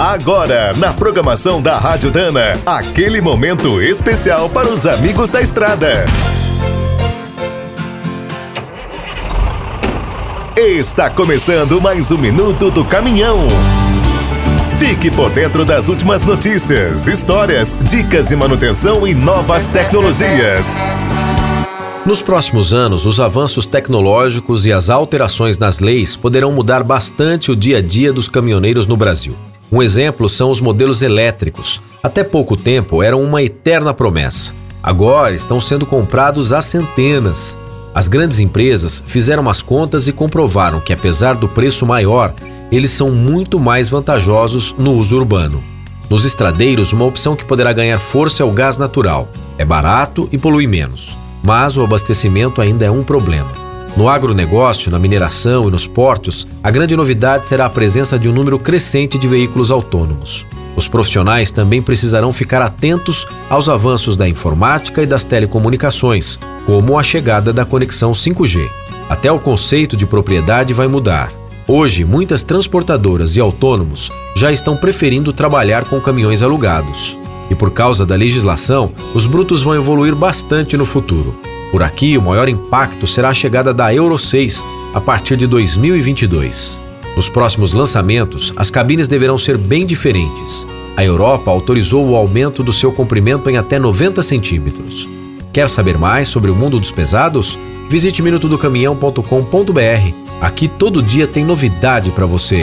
Agora, na programação da Rádio Dana, aquele momento especial para os amigos da estrada. Está começando mais um Minuto do Caminhão. Fique por dentro das últimas notícias, histórias, dicas de manutenção e novas tecnologias. Nos próximos anos, os avanços tecnológicos e as alterações nas leis poderão mudar bastante o dia a dia dos caminhoneiros no Brasil. Um exemplo são os modelos elétricos. Até pouco tempo eram uma eterna promessa. Agora estão sendo comprados a centenas. As grandes empresas fizeram as contas e comprovaram que, apesar do preço maior, eles são muito mais vantajosos no uso urbano. Nos estradeiros, uma opção que poderá ganhar força é o gás natural. É barato e polui menos. Mas o abastecimento ainda é um problema. No agronegócio, na mineração e nos portos, a grande novidade será a presença de um número crescente de veículos autônomos. Os profissionais também precisarão ficar atentos aos avanços da informática e das telecomunicações, como a chegada da conexão 5G. Até o conceito de propriedade vai mudar. Hoje, muitas transportadoras e autônomos já estão preferindo trabalhar com caminhões alugados. E por causa da legislação, os brutos vão evoluir bastante no futuro. Por aqui, o maior impacto será a chegada da Euro 6 a partir de 2022. Nos próximos lançamentos, as cabines deverão ser bem diferentes. A Europa autorizou o aumento do seu comprimento em até 90 centímetros. Quer saber mais sobre o mundo dos pesados? Visite minutodocaminhão.com.br. Aqui todo dia tem novidade para você.